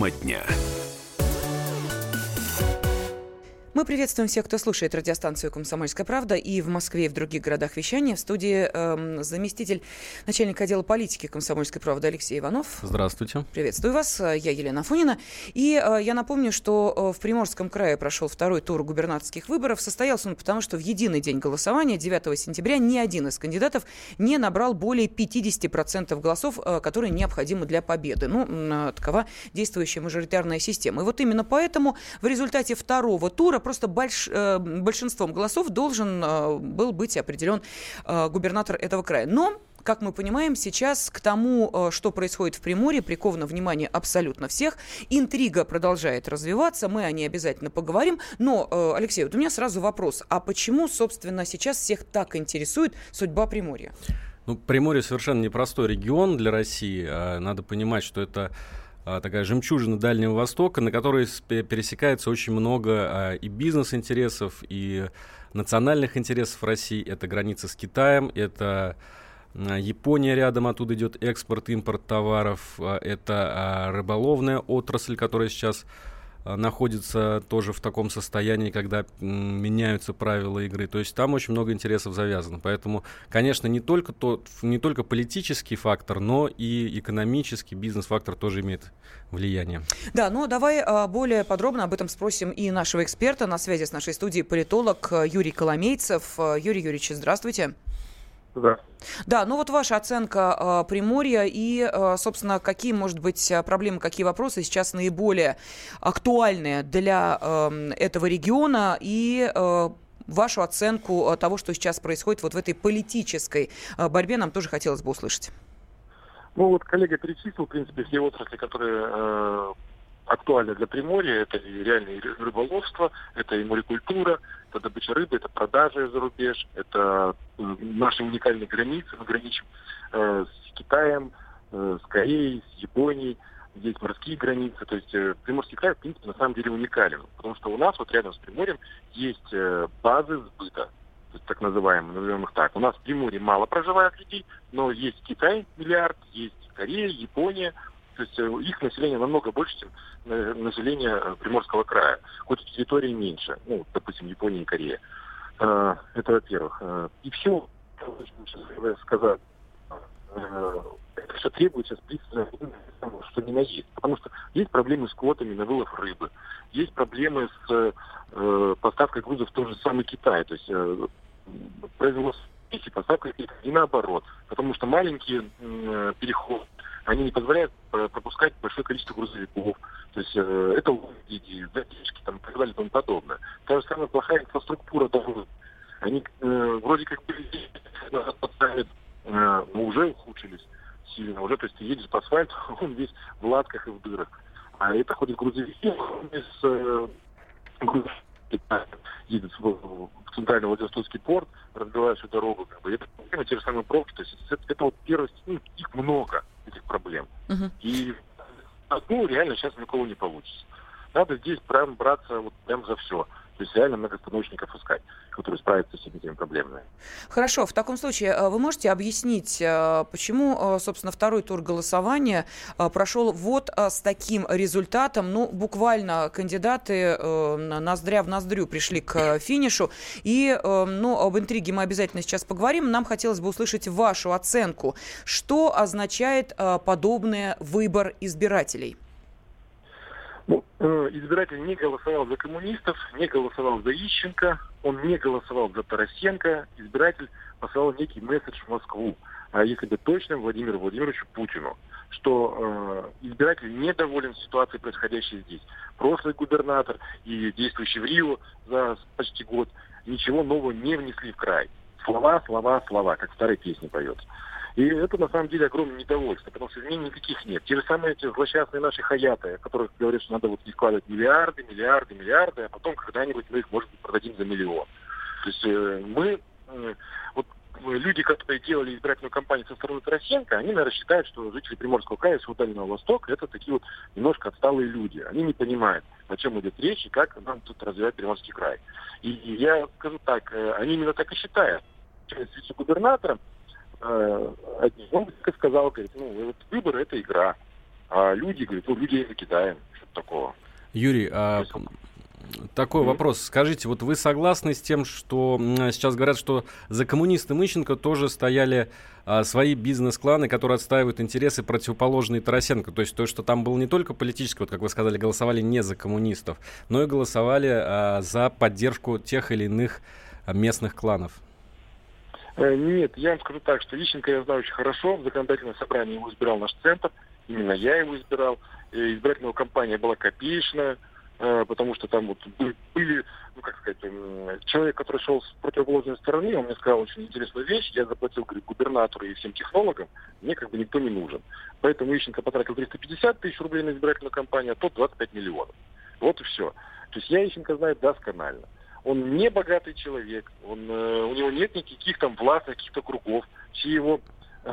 Тема дня. Мы приветствуем всех, кто слушает радиостанцию «Комсомольская правда» и в Москве, и в других городах вещания. В студии э, заместитель начальника отдела политики «Комсомольской правды» Алексей Иванов. Здравствуйте. Приветствую вас. Я Елена Фунина. И э, я напомню, что э, в Приморском крае прошел второй тур губернаторских выборов. Состоялся он потому, что в единый день голосования, 9 сентября, ни один из кандидатов не набрал более 50% голосов, э, которые необходимы для победы. Ну, э, такова действующая мажоритарная система. И вот именно поэтому в результате второго тура просто больш, э, большинством голосов должен э, был быть определен э, губернатор этого края. Но как мы понимаем, сейчас к тому, что происходит в Приморье, приковано внимание абсолютно всех. Интрига продолжает развиваться, мы о ней обязательно поговорим. Но, Алексей, вот у меня сразу вопрос. А почему, собственно, сейчас всех так интересует судьба Приморья? Ну, Приморье совершенно непростой регион для России. Надо понимать, что это а, такая жемчужина Дальнего Востока, на которой пересекается очень много а, и бизнес-интересов, и национальных интересов России. Это граница с Китаем, это а, Япония рядом, оттуда идет экспорт, импорт товаров. Это рыболовная отрасль, которая сейчас находится тоже в таком состоянии, когда меняются правила игры. То есть там очень много интересов завязано. Поэтому, конечно, не только, тот, не только политический фактор, но и экономический бизнес-фактор тоже имеет влияние. Да, ну давай а, более подробно об этом спросим и нашего эксперта. На связи с нашей студией политолог э, Юрий Коломейцев. Э, Юрий Юрьевич, здравствуйте. Да. Да, ну вот ваша оценка э, Приморья и, э, собственно, какие, может быть, проблемы, какие вопросы сейчас наиболее актуальные для э, этого региона и э, вашу оценку того, что сейчас происходит вот в этой политической борьбе, нам тоже хотелось бы услышать. Ну вот коллега перечислил, в принципе, все отрасли, которые э, актуальны для Приморья. Это и реальное рыболовство, это и морекультура, это добыча рыбы, это продажи за рубеж, это наши уникальные границы. Мы граничим э, с Китаем, э, с Кореей, с Японией. Здесь морские границы. То есть э, Приморский край, в принципе, на самом деле уникален. Потому что у нас вот рядом с Приморьем есть э, базы сбыта так называемые, назовем их так. У нас в Приморье мало проживает людей, но есть Китай миллиард, есть Корея, Япония, то есть э, их население намного больше, чем э, население э, Приморского края. Хоть территории меньше, ну, допустим, Япония и Корея. Это во-первых. И все, что сказать, это все требует сейчас пристального что ни на есть. Потому что есть проблемы с квотами на вылов рыбы, есть проблемы с э, поставкой грузов в тот же самый Китай. То есть э, производство и поставка и наоборот. Потому что маленькие э, переходы они не позволяют э, пропускать большое количество грузовиков. То есть э, это логики, задержки там, и так далее и тому подобное. Та же самая плохая инфраструктура дорог. Они э, вроде как бы подставят, э, но уже ухудшились сильно. Уже, то есть ты едешь по асфальту, он весь в латках и в дырах. А это ходят грузовики с э, едет в, центральный Владивостокский порт, разбивая всю дорогу. Как бы. Это те же самые пробки. То есть это, это вот первое, ну, их много этих проблем. Uh-huh. И ну, реально сейчас никого не получится. Надо здесь прям браться вот прям за все. Реально многостаночников искать, которые справятся с этими проблемами. Хорошо. В таком случае э, вы можете объяснить, э, почему, э, собственно, второй тур голосования прошел вот с таким результатом? Ну, буквально кандидаты ноздря в ноздрю пришли к финишу. И, ну, об интриге мы обязательно сейчас поговорим. Нам хотелось бы услышать вашу оценку. Что означает подобный выбор избирателей? Э, избиратель не голосовал за коммунистов, не голосовал за Ищенко, он не голосовал за Тарасенко. Избиратель послал некий месседж в Москву, а если бы точно Владимиру Владимировичу Путину, что э, избиратель недоволен ситуацией, происходящей здесь. Прошлый губернатор и действующий в Рио за почти год ничего нового не внесли в край. Слова, слова, слова, как в старой песне поется. И это на самом деле огромное недовольство, потому что изменений никаких нет. Те же самые эти злосчастные наши хаяты, которых говорят, что надо вот вкладывать миллиарды, миллиарды, миллиарды, а потом когда-нибудь мы их, может быть, продадим за миллион. То есть э, мы, э, вот люди, которые делали избирательную кампанию со стороны Тарасенко, они, наверное, считают, что жители Приморского края и Дальнего Востока это такие вот немножко отсталые люди. Они не понимают, о чем идет речь и как нам тут развивать Приморский край. И я скажу так, э, они именно так и считают. С вице-губернатором э, одни. Он сказал, говорит, ну, вот выбор это игра. А люди, говорят, ну, люди это кидаем. такого. Юрий, а такой mm-hmm. вопрос. Скажите, вот вы согласны с тем, что сейчас говорят, что за коммунистом Ищенко тоже стояли а, свои бизнес-кланы, которые отстаивают интересы противоположные Тарасенко? То есть то, что там было не только политическое, вот как вы сказали, голосовали не за коммунистов, но и голосовали а, за поддержку тех или иных местных кланов? Э, нет, я вам скажу так, что Ищенко я знаю очень хорошо. В законодательном собрании его избирал наш центр. Именно я его избирал. Избирательная кампания была копеечная. Э, потому что там вот были, ну как сказать, человек, который шел с противоположной стороны, он мне сказал очень интересную вещь, я заплатил, говорит, губернатору и всем технологам, мне как бы никто не нужен. Поэтому Ищенко потратил 350 тысяч рублей на избирательную кампанию, а тот 25 миллионов. Вот и все. То есть я Ищенко знаю досконально. Он не богатый человек, он, э, у него нет никаких там властных каких-то кругов. Все его э,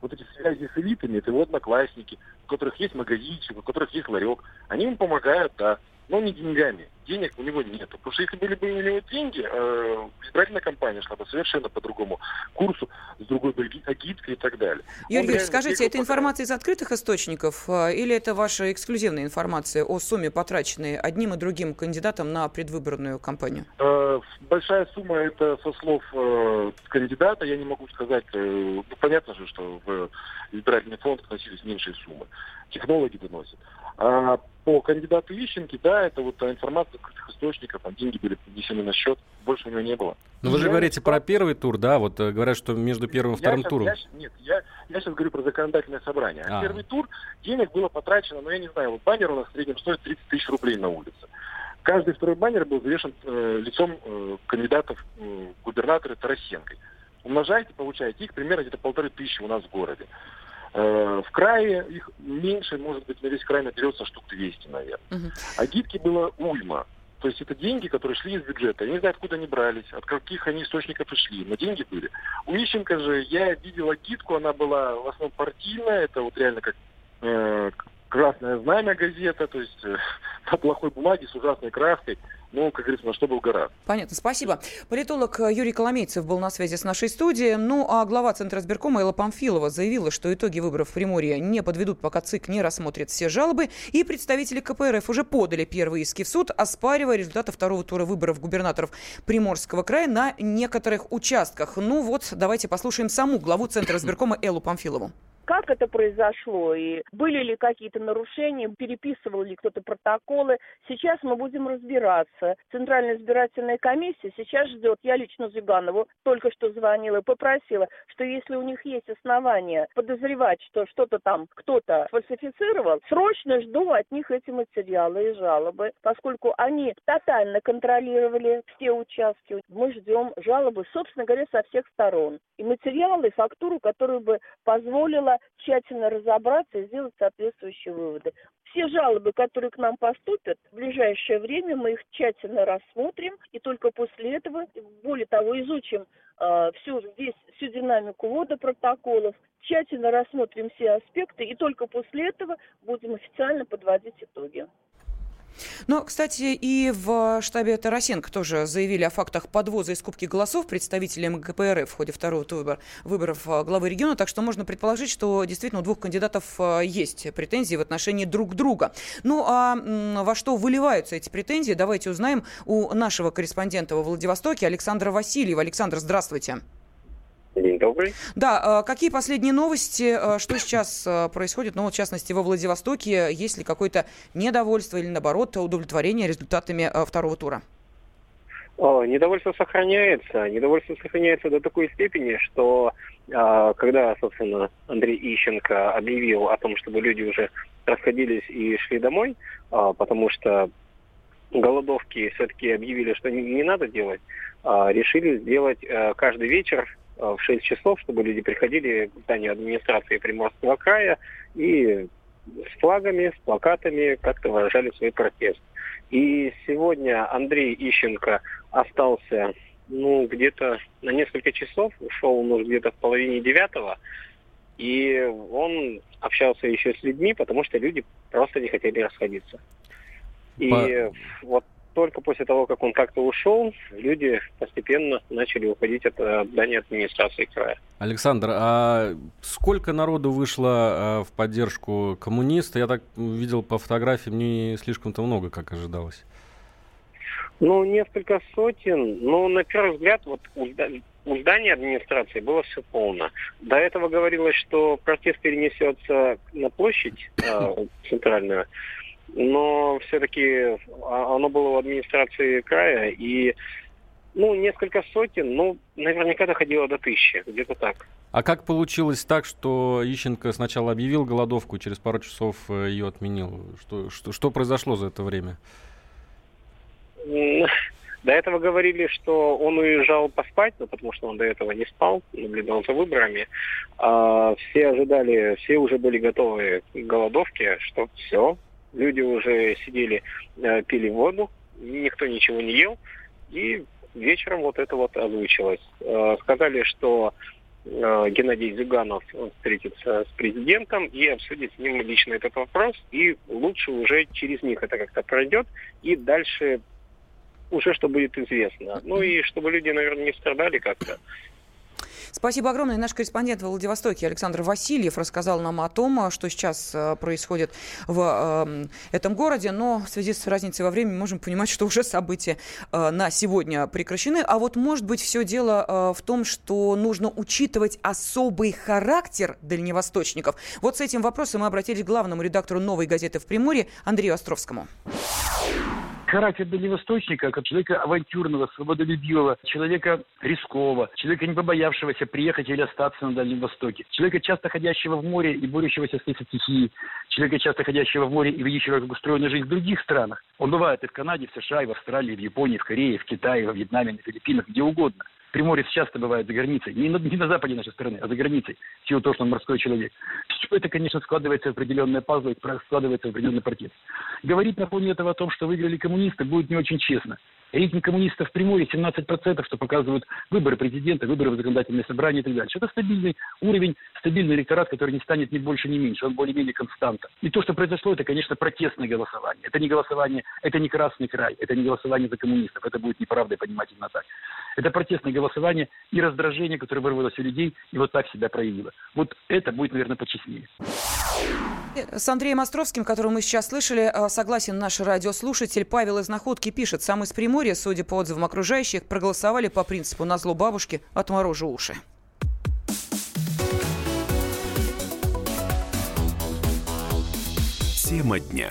вот эти связи с элитами, это его одноклассники, у которых есть магазинчик, у которых есть ларек, они ему помогают, да но не деньгами. Денег у него нет. Потому что если были бы у него деньги, э, избирательная кампания шла бы совершенно по другому курсу, с другой бы агиткой и так далее. Юрий Юрьевич, скажите, это информация из открытых источников э, или это ваша эксклюзивная информация о сумме, потраченной одним и другим кандидатом на предвыборную кампанию? Э, большая сумма это со слов э, кандидата. Я не могу сказать, э, ну, понятно же, что в избирательный фонд относились меньшие суммы. Технологи доносят. А по кандидату Ищенки, да, это вот информация открытых источников, там деньги были внесены на счет, больше у него не было. Но вы же говорите про первый тур, да, вот э, говорят, что между первым и вторым сейчас, туром. Я, нет, я, я сейчас говорю про законодательное собрание. А, а первый тур денег было потрачено, ну я не знаю, вот баннер у нас в среднем стоит 30 тысяч рублей на улице. Каждый второй баннер был завешен э, лицом э, кандидатов э, губернатора Тарасенко. Умножаете, получаете их примерно где-то полторы тысячи у нас в городе. Э, в крае их меньше, может быть, на весь край наберется штук 200, наверное. Угу. А гибки было уйма. То есть это деньги, которые шли из бюджета. Я не знаю, откуда они брались, от каких они источников пришли, но деньги были. У Ищенко же я видел агитку, она была в основном партийная, это вот реально как э, красное знамя газета, то есть э, на плохой бумаге с ужасной краской. Ну, как говорится, на что был гора. Понятно, спасибо. Политолог Юрий Коломейцев был на связи с нашей студией. Ну, а глава Центра избиркома Элла Памфилова заявила, что итоги выборов в Приморье не подведут, пока ЦИК не рассмотрит все жалобы. И представители КПРФ уже подали первые иски в суд, оспаривая результаты второго тура выборов губернаторов Приморского края на некоторых участках. Ну вот, давайте послушаем саму главу Центра избиркома Эллу Памфилову как это произошло и были ли какие-то нарушения, переписывал ли кто-то протоколы. Сейчас мы будем разбираться. Центральная избирательная комиссия сейчас ждет. Я лично Зюганову только что звонила и попросила, что если у них есть основания подозревать, что что-то там кто-то фальсифицировал, срочно жду от них эти материалы и жалобы, поскольку они тотально контролировали все участки. Мы ждем жалобы, собственно говоря, со всех сторон. И материалы, и фактуру, которую бы позволила тщательно разобраться и сделать соответствующие выводы. Все жалобы, которые к нам поступят, в ближайшее время мы их тщательно рассмотрим, и только после этого, более того, изучим э, всю, весь, всю динамику ввода протоколов, тщательно рассмотрим все аспекты, и только после этого будем официально подводить итоги. Но, кстати, и в штабе Тарасенко тоже заявили о фактах подвоза и скупки голосов представителям КПРФ в ходе второго тура выборов э, главы региона, так что можно предположить, что действительно у двух кандидатов э, есть претензии в отношении друг друга. Ну а во что выливаются эти претензии, давайте узнаем у нашего корреспондента во Владивостоке Александра Васильева. Александр, здравствуйте. День добрый. Да, э, какие последние новости, э, что сейчас э, происходит, ну, в частности, во Владивостоке, есть ли какое-то недовольство или, наоборот, удовлетворение результатами второго тура? Недовольство сохраняется. Недовольство сохраняется до такой степени, что когда, собственно, Андрей Ищенко объявил о том, чтобы люди уже расходились и шли домой, потому что голодовки все-таки объявили, что не надо делать, решили сделать каждый вечер в 6 часов, чтобы люди приходили к зданию администрации Приморского края и с флагами, с плакатами как-то выражали свой протест. И сегодня Андрей Ищенко остался ну, где-то на несколько часов, ушел он уже где-то в половине девятого, и он общался еще с людьми, потому что люди просто не хотели расходиться. И По... вот только после того, как он как-то ушел, люди постепенно начали уходить от здания администрации края. Александр, а сколько народу вышло а, в поддержку коммуниста? Я так видел по фотографиям, не слишком-то много, как ожидалось. Ну, несколько сотен. Ну, на первый взгляд, вот у, у здания администрации было все полно. До этого говорилось, что протест перенесется на площадь э, центральную, но все-таки а, оно было в администрации края, и ну, несколько сотен, ну, наверняка доходило до тысячи, где-то так. А как получилось так, что Ищенко сначала объявил голодовку, через пару часов э, ее отменил? Что, что, что произошло за это время? До этого говорили, что он уезжал поспать, ну, потому что он до этого не спал, наблюдал за выборами. А все ожидали, все уже были готовы к голодовке, что все, люди уже сидели, э, пили воду, никто ничего не ел, и вечером вот это вот озвучилось. Э, сказали, что э, Геннадий Зюганов встретится с президентом и обсудит с ним лично этот вопрос, и лучше уже через них это как-то пройдет, и дальше уже что будет известно. Ну и чтобы люди, наверное, не страдали как-то. Спасибо огромное. Наш корреспондент в Владивостоке Александр Васильев рассказал нам о том, что сейчас э, происходит в э, этом городе, но в связи с разницей во времени можем понимать, что уже события э, на сегодня прекращены. А вот может быть все дело в том, что нужно учитывать особый характер дальневосточников. Вот с этим вопросом мы обратились к главному редактору «Новой газеты» в Приморье Андрею Островскому характер дальневосточника, как человека авантюрного, свободолюбивого, человека рискового, человека не побоявшегося приехать или остаться на Дальнем Востоке, человека, часто ходящего в море и борющегося с стихией, человека, часто ходящего в море и видящего, как устроена жизнь в других странах. Он бывает и в Канаде, в США, и в Австралии, в Японии, в Корее, в Китае, во Вьетнаме, на Филиппинах, где угодно. Приморец часто бывает за границей. Не на, не на западе нашей страны, а за границей. В силу того, что он морской человек. Все это, конечно, складывается в определенные пазлы, складывается в определенный портрет. Говорить на фоне этого о том, что выиграли коммунисты, будет не очень честно. Рейтинг коммунистов Приморье 17%, что показывают выборы президента, выборы в законодательное собрание и так далее. Это стабильный уровень, стабильный электорат, который не станет ни больше, ни меньше. Он более-менее константа. И то, что произошло, это, конечно, протестное голосование. Это не голосование, это не Красный край, это не голосование за коммунистов. Это будет неправда, понимать именно так. Это протестное голосование и раздражение, которое вырвалось у людей, и вот так себя проявило. Вот это будет, наверное, почестнее. С Андреем Островским, которого мы сейчас слышали, э, согласен наш радиослушатель Павел из Находки пишет, сам из Приморья, судя по отзывам окружающих, проголосовали по принципу «на зло бабушки отморожу уши». Тема дня.